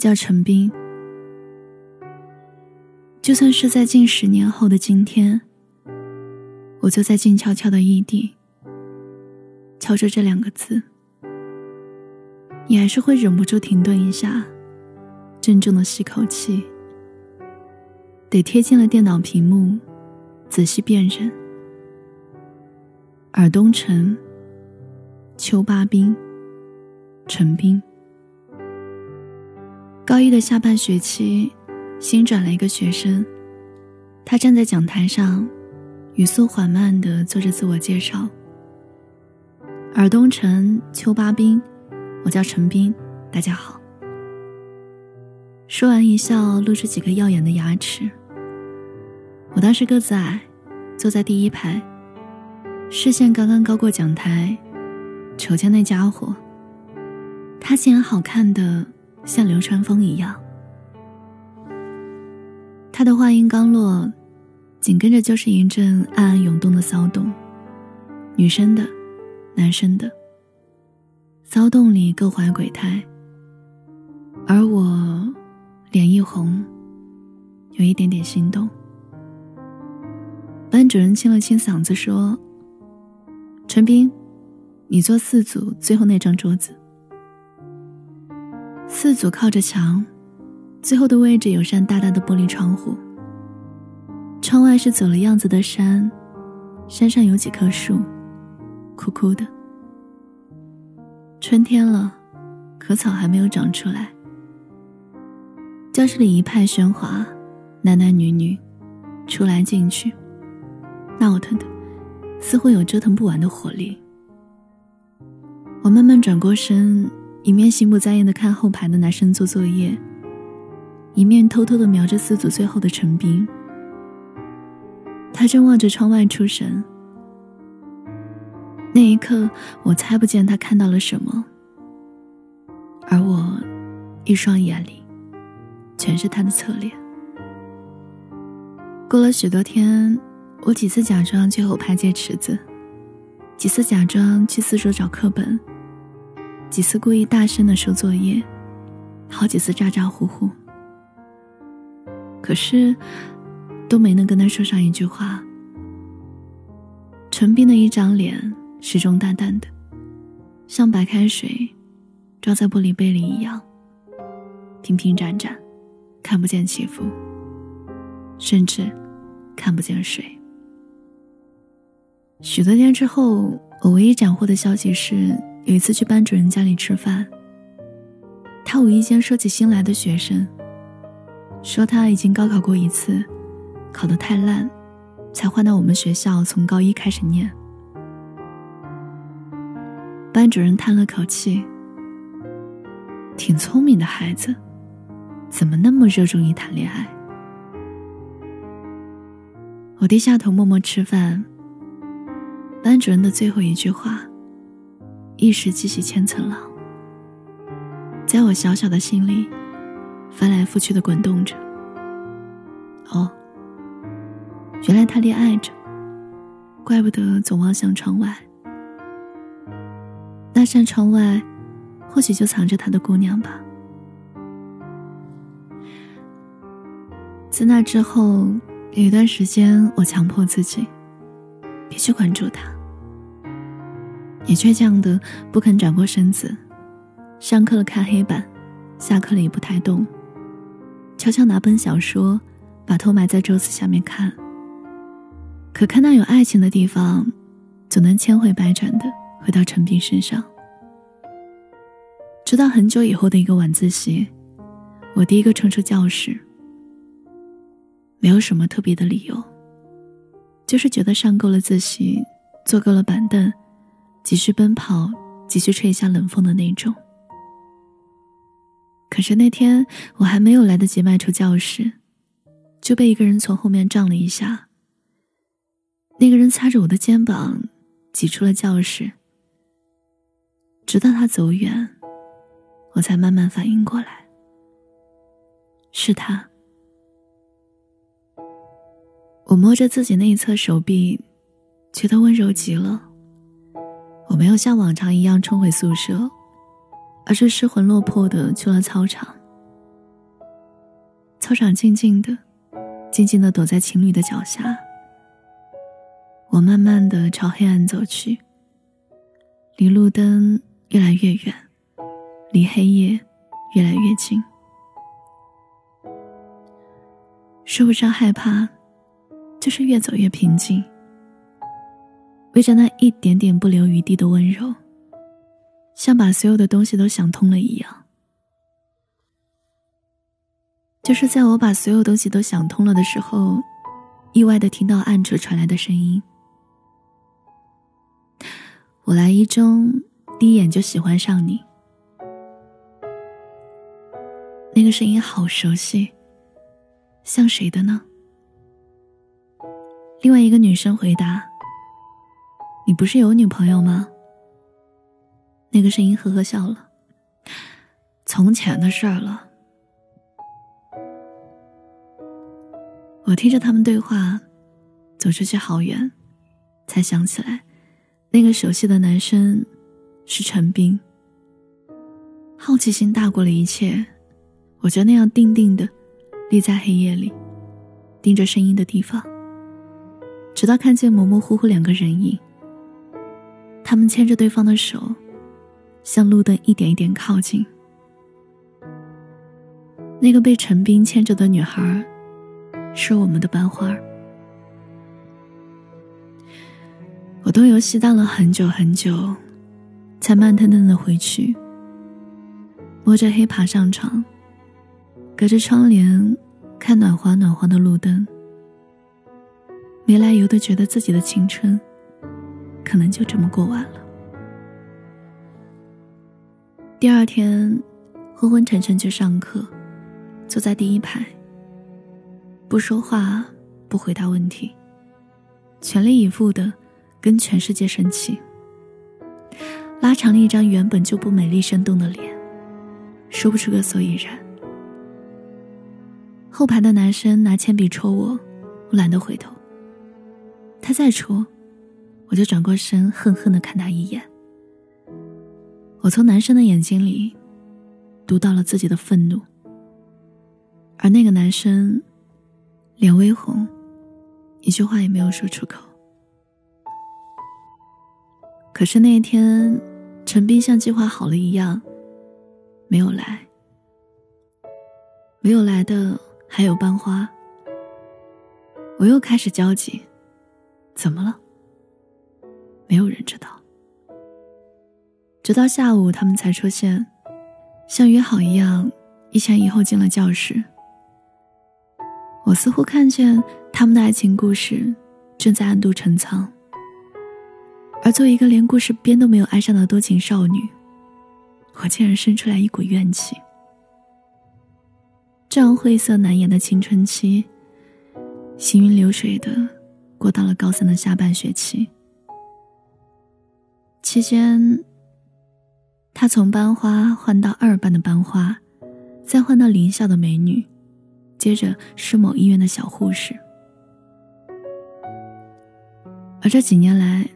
叫陈斌。就算是在近十年后的今天，我就在静悄悄的异地，敲着这两个字，你还是会忍不住停顿一下，郑重的吸口气，得贴近了电脑屏幕，仔细辨认。尔东城，邱八兵，陈斌。高一的下半学期，新转了一个学生。他站在讲台上，语速缓慢的做着自我介绍。尔东城，邱八兵，我叫陈斌，大家好。说完一笑，露出几颗耀眼的牙齿。我当时个子矮，坐在第一排。视线刚刚高过讲台，瞅见那家伙，他竟然好看的像流川枫一样。他的话音刚落，紧跟着就是一阵暗暗涌动的骚动，女生的，男生的。骚动里各怀鬼胎，而我脸一红，有一点点心动。班主任清了清嗓子说。陈斌，你坐四组最后那张桌子。四组靠着墙，最后的位置有扇大大的玻璃窗户。窗外是走了样子的山，山上有几棵树，枯枯的。春天了，可草还没有长出来。教室里一派喧哗，男男女女，出来进去，闹腾的。似乎有折腾不完的活力。我慢慢转过身，一面心不在焉的看后排的男生做作业，一面偷偷的瞄着四组最后的陈斌。他正望着窗外出神。那一刻，我猜不见他看到了什么，而我一双眼里全是他的侧脸。过了许多天。我几次假装去后排借尺子，几次假装去四桌找课本，几次故意大声的收作业，好几次咋咋呼呼。可是，都没能跟他说上一句话。陈斌的一张脸始终淡淡的，像白开水装在玻璃杯里一样，平平展展，看不见起伏，甚至看不见水。许多天之后，我唯一斩获的消息是，有一次去班主任家里吃饭，他无意间说起新来的学生，说他已经高考过一次，考得太烂，才换到我们学校从高一开始念。班主任叹了口气，挺聪明的孩子，怎么那么热衷于谈恋爱？我低下头默默吃饭。班主任的最后一句话，一时激起千层浪，在我小小的心里翻来覆去的滚动着。哦，原来他恋爱着，怪不得总望向窗外。那扇窗外，或许就藏着他的姑娘吧。自那之后，有一段时间，我强迫自己。别去关注他，你倔强的不肯转过身子，上课了看黑板，下课了也不太动，悄悄拿本小说，把头埋在桌子下面看。可看到有爱情的地方，总能千回百转的回到陈斌身上。直到很久以后的一个晚自习，我第一个冲出教室，没有什么特别的理由。就是觉得上够了自习，坐够了板凳，继续奔跑，继续吹一下冷风的那种。可是那天我还没有来得及迈出教室，就被一个人从后面撞了一下。那个人擦着我的肩膀，挤出了教室。直到他走远，我才慢慢反应过来，是他。我摸着自己那一侧手臂，觉得温柔极了。我没有像往常一样冲回宿舍，而是失魂落魄的去了操场，操场静静的，静静的躲在情侣的脚下。我慢慢的朝黑暗走去，离路灯越来越远，离黑夜越来越近。说不上害怕，就是越走越平静。为着那一点点不留余地的温柔，像把所有的东西都想通了一样。就是在我把所有东西都想通了的时候，意外的听到暗处传来的声音。我来一中，第一眼就喜欢上你。那个声音好熟悉，像谁的呢？另外一个女生回答：“你不是有女朋友吗？”那个声音呵呵笑了：“从前的事儿了。”我听着他们对话，走出去好远，才想起来，那个熟悉的男生是陈斌。好奇心大过了一切，我就那样定定的立在黑夜里，盯着声音的地方，直到看见模模糊糊两个人影。他们牵着对方的手，向路灯一点一点靠近。那个被陈斌牵着的女孩。是我们的班花，我东游西荡了很久很久，才慢腾腾的回去。摸着黑爬上床，隔着窗帘看暖黄暖黄的路灯，没来由的觉得自己的青春，可能就这么过完了。第二天，昏昏沉沉去上课，坐在第一排。不说话，不回答问题，全力以赴的跟全世界生气，拉长了一张原本就不美丽生动的脸，说不出个所以然。后排的男生拿铅笔戳我，我懒得回头。他再戳，我就转过身，恨恨的看他一眼。我从男生的眼睛里读到了自己的愤怒，而那个男生。脸微红，一句话也没有说出口。可是那一天，陈斌像计划好了一样，没有来。没有来的还有班花。我又开始焦急，怎么了？没有人知道。直到下午，他们才出现，像约好一样，一前一后进了教室。我似乎看见他们的爱情故事正在暗度陈仓，而作为一个连故事边都没有爱上的多情少女，我竟然生出来一股怨气。这样晦涩难言的青春期，行云流水的过到了高三的下半学期。期间，他从班花换到二班的班花，再换到林校的美女。接着是某医院的小护士，而这几年来，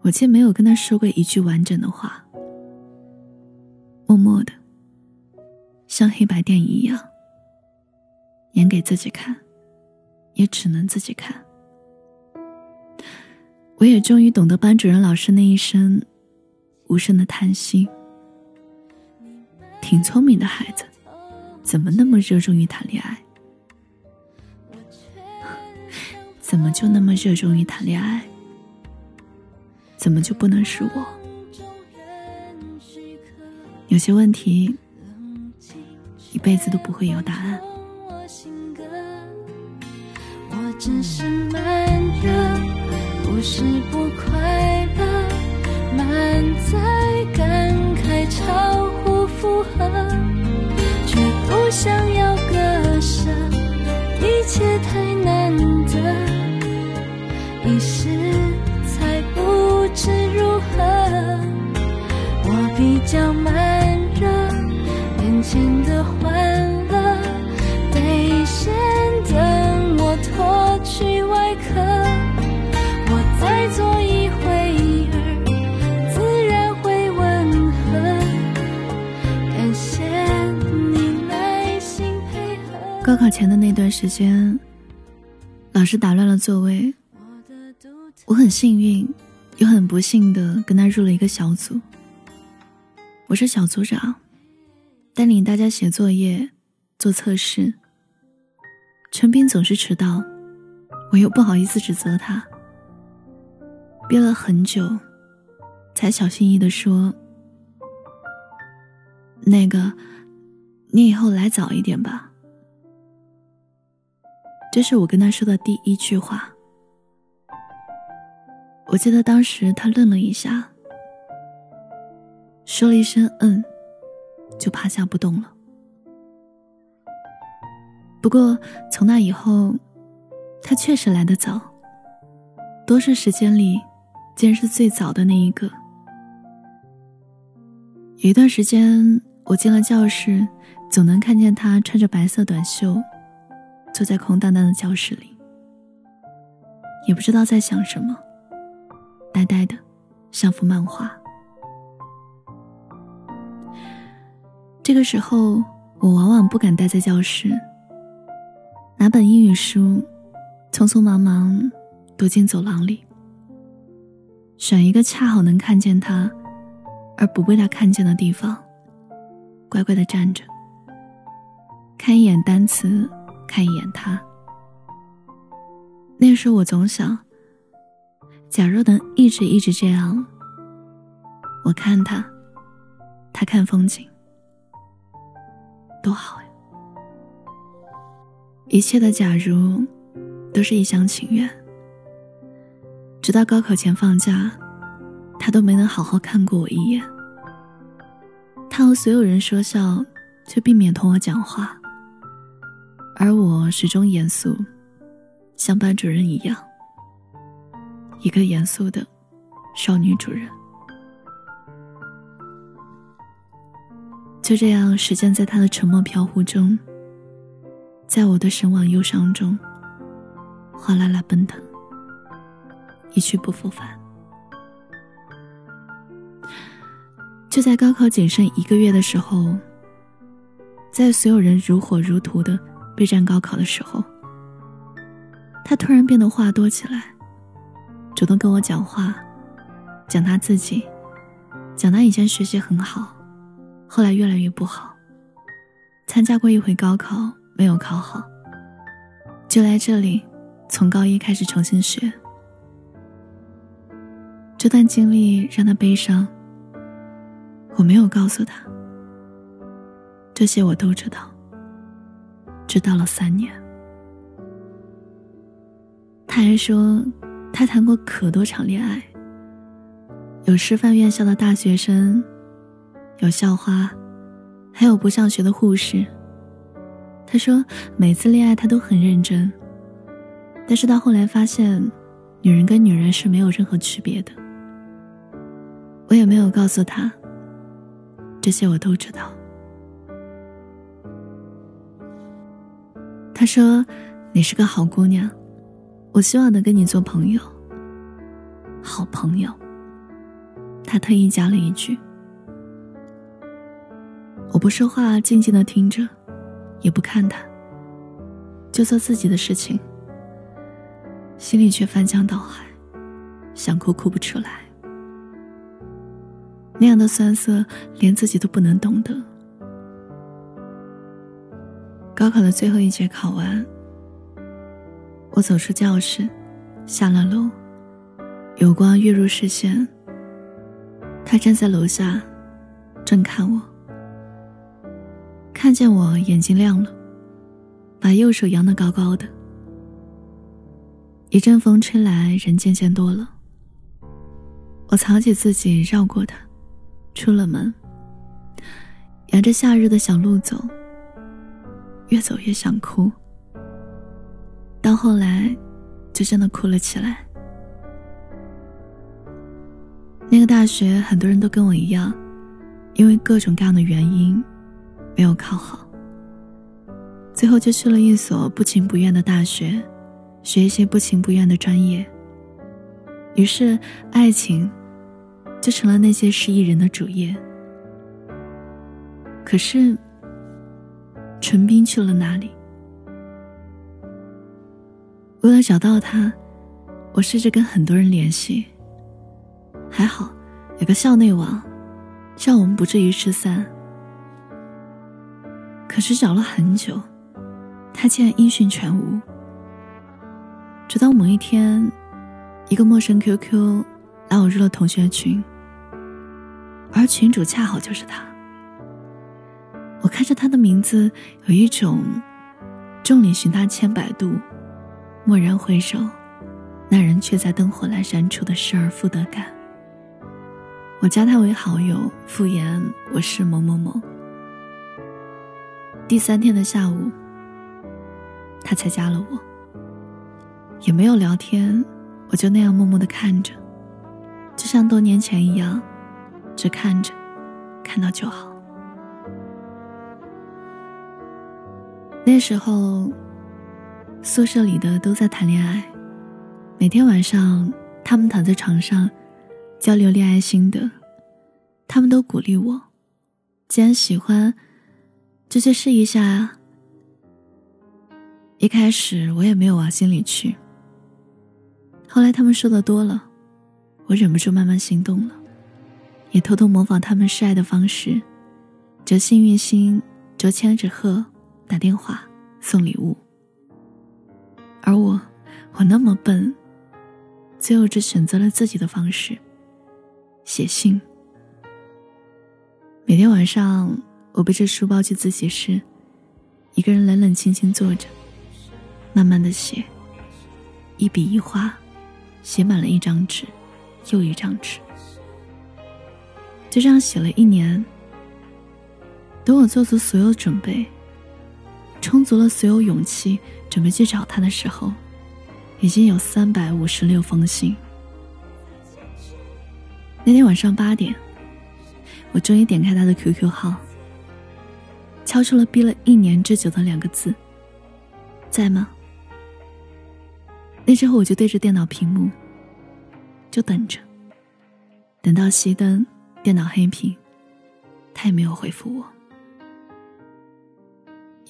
我竟没有跟他说过一句完整的话，默默的，像黑白电影一样，演给自己看，也只能自己看。我也终于懂得班主任老师那一声无声的叹息，挺聪明的孩子。怎么那么热衷于谈恋爱？怎么就那么热衷于谈恋爱？怎么就不能是我？有些问题，一辈子都不会有答案。我只是慢热，不是不快考前的那段时间，老师打乱了座位，我很幸运，又很不幸的跟他入了一个小组。我是小组长，带领大家写作业、做测试。陈斌总是迟到，我又不好意思指责他，憋了很久，才小心翼翼的说：“那个，你以后来早一点吧。”这是我跟他说的第一句话。我记得当时他愣了一下，说了一声“嗯”，就趴下不动了。不过从那以后，他确实来得早，多数时间里，竟然是最早的那一个。有一段时间，我进了教室，总能看见他穿着白色短袖。坐在空荡荡的教室里，也不知道在想什么，呆呆的，像幅漫画。这个时候，我往往不敢待在教室，拿本英语书，匆匆忙忙躲进走廊里，选一个恰好能看见他，而不被他看见的地方，乖乖的站着，看一眼单词。看一眼他。那时我总想，假若能一直一直这样，我看他，他看风景，多好呀！一切的假如，都是一厢情愿。直到高考前放假，他都没能好好看过我一眼。他和所有人说笑，却避免同我讲话。而我始终严肃，像班主任一样，一个严肃的少女主任。就这样，时间在他的沉默飘忽中，在我的神往忧伤中，哗啦啦奔腾，一去不复返。就在高考仅剩一个月的时候，在所有人如火如荼的。备战高考的时候，他突然变得话多起来，主动跟我讲话，讲他自己，讲他以前学习很好，后来越来越不好，参加过一回高考没有考好，就来这里，从高一开始重新学。这段经历让他悲伤，我没有告诉他，这些我都知道。知道了三年，他还说，他谈过可多场恋爱，有师范院校的大学生，有校花，还有不上学的护士。他说，每次恋爱他都很认真，但是到后来发现，女人跟女人是没有任何区别的。我也没有告诉他，这些我都知道。他说：“你是个好姑娘，我希望能跟你做朋友。好朋友。”他特意加了一句：“我不说话，静静的听着，也不看他，就做自己的事情。心里却翻江倒海，想哭哭不出来。那样的酸涩，连自己都不能懂得。”高考的最后一节考完，我走出教室，下了楼，有光跃入视线。他站在楼下，正看我，看见我眼睛亮了，把右手扬得高高的。一阵风吹来，人渐渐多了。我藏起自己，绕过他，出了门，沿着夏日的小路走。越走越想哭，到后来，就真的哭了起来。那个大学，很多人都跟我一样，因为各种各样的原因，没有考好。最后就去了一所不情不愿的大学，学一些不情不愿的专业。于是，爱情，就成了那些失意人的主业。可是。陈斌去了哪里？为了找到他，我试着跟很多人联系。还好，有个校内网，让我们不至于失散。可是找了很久，他竟然音讯全无。直到某一天，一个陌生 QQ 拉我入了同学群，而群主恰好就是他。我看着他的名字，有一种众里寻他千百度。蓦然回首，那人却在灯火阑珊处的失而复得感。我加他为好友，敷衍我是某某某。第三天的下午，他才加了我，也没有聊天，我就那样默默的看着，就像多年前一样，只看着，看到就好。那时候。宿舍里的都在谈恋爱，每天晚上他们躺在床上交流恋爱心得，他们都鼓励我，既然喜欢，就去试一下啊。一开始我也没有往心里去，后来他们说的多了，我忍不住慢慢心动了，也偷偷模仿他们示爱的方式，折幸运星，折千纸鹤，打电话送礼物。而我，我那么笨，最后只选择了自己的方式，写信。每天晚上，我背着书包去自习室，一个人冷冷清清坐着，慢慢的写，一笔一画，写满了一张纸，又一张纸。就这样写了一年。等我做足所有准备，充足了所有勇气。准备去找他的时候，已经有三百五十六封信。那天晚上八点，我终于点开他的 QQ 号，敲出了逼了一年之久的两个字：“在吗？”那之后我就对着电脑屏幕，就等着，等到熄灯，电脑黑屏，他也没有回复我。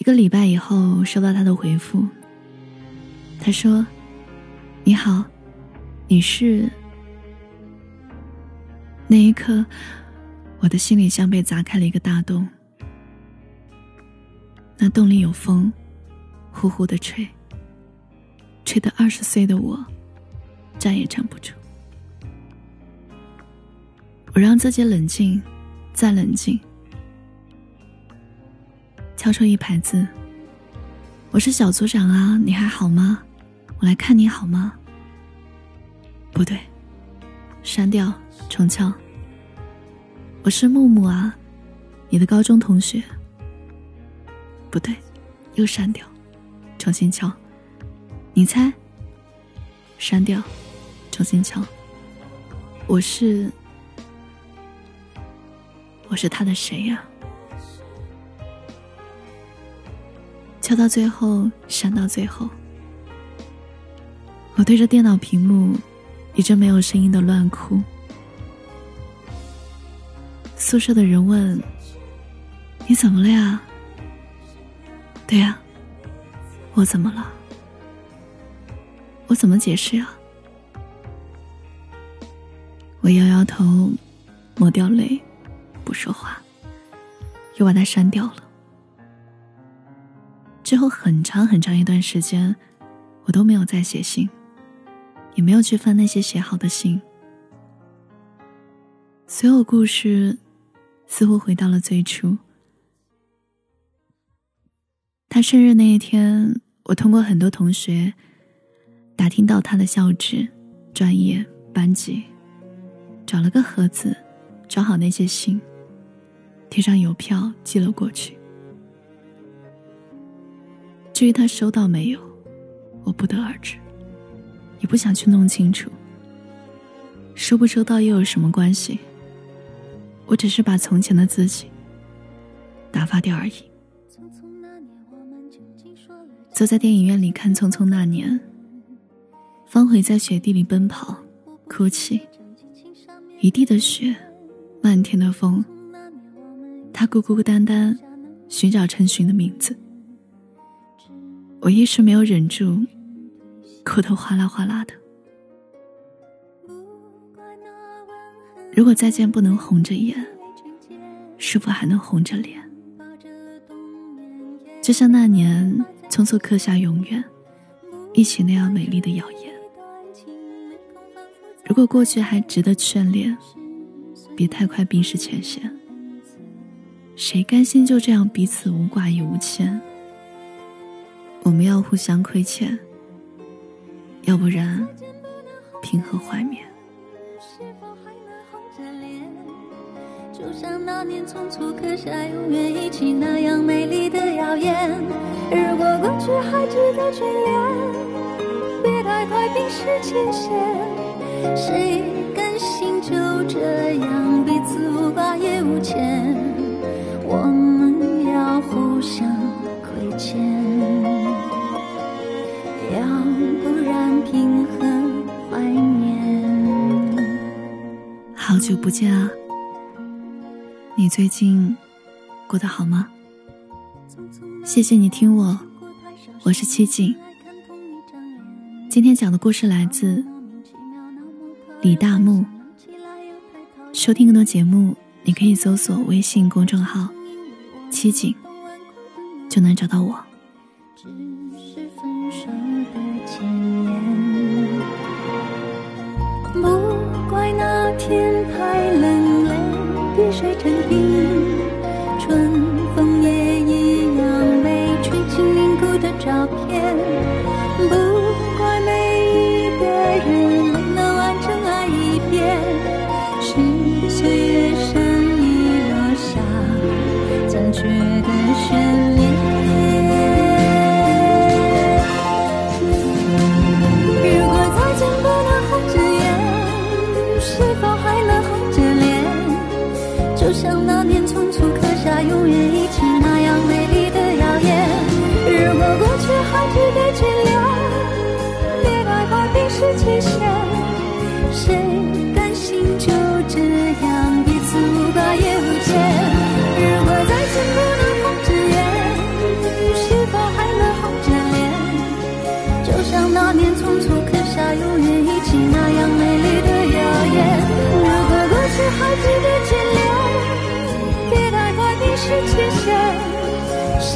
一个礼拜以后，收到他的回复。他说：“你好，你是……”那一刻，我的心里像被砸开了一个大洞。那洞里有风，呼呼的吹，吹得二十岁的我站也站不住。我让自己冷静，再冷静。敲出一排字。我是小组长啊，你还好吗？我来看你好吗？不对，删掉，重敲。我是木木啊，你的高中同学。不对，又删掉，重新敲。你猜？删掉，重新敲。我是，我是他的谁呀？敲到最后，删到最后。我对着电脑屏幕，一阵没有声音的乱哭。宿舍的人问：“你怎么了呀？”“对呀，我怎么了？我怎么解释呀？”我摇摇头，抹掉泪，不说话，又把它删掉了。之后很长很长一段时间，我都没有再写信，也没有去翻那些写好的信。所有故事似乎回到了最初。他生日那一天，我通过很多同学打听到他的校址、专业、班级，找了个盒子，装好那些信，贴上邮票寄了过去。至于他收到没有，我不得而知，也不想去弄清楚。收不收到又有什么关系？我只是把从前的自己打发掉而已。坐在电影院里看《匆匆那年》，方茴在雪地里奔跑，哭泣，一地的雪，漫天的风，他孤孤单单寻找陈寻的名字。我一时没有忍住，哭得哗啦哗啦的。如果再见不能红着眼，是否还能红着脸？就像那年匆促刻下永远，一起那样美丽的谣言。如果过去还值得眷恋，别太快冰释前嫌。谁甘心就这样彼此无挂也无牵？我们要互相亏欠，要不然凭何怀缅？就像那年匆促刻下永远一起那样美丽的谣言。如果过去还值得眷恋，别太快冰释前嫌。谁甘心就这样彼此无挂也无牵？我们要互相亏欠，久不见啊！你最近过得好吗？谢谢你听我，我是七景。今天讲的故事来自李大木。收听更多节目，你可以搜索微信公众号“七景”，就能找到我。那天太冷泪。滴水成冰，匆匆刻下永远一起那样美丽的谣言。如果过去还值得眷恋。别太快冰释前嫌，谁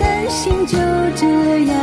甘心就这样？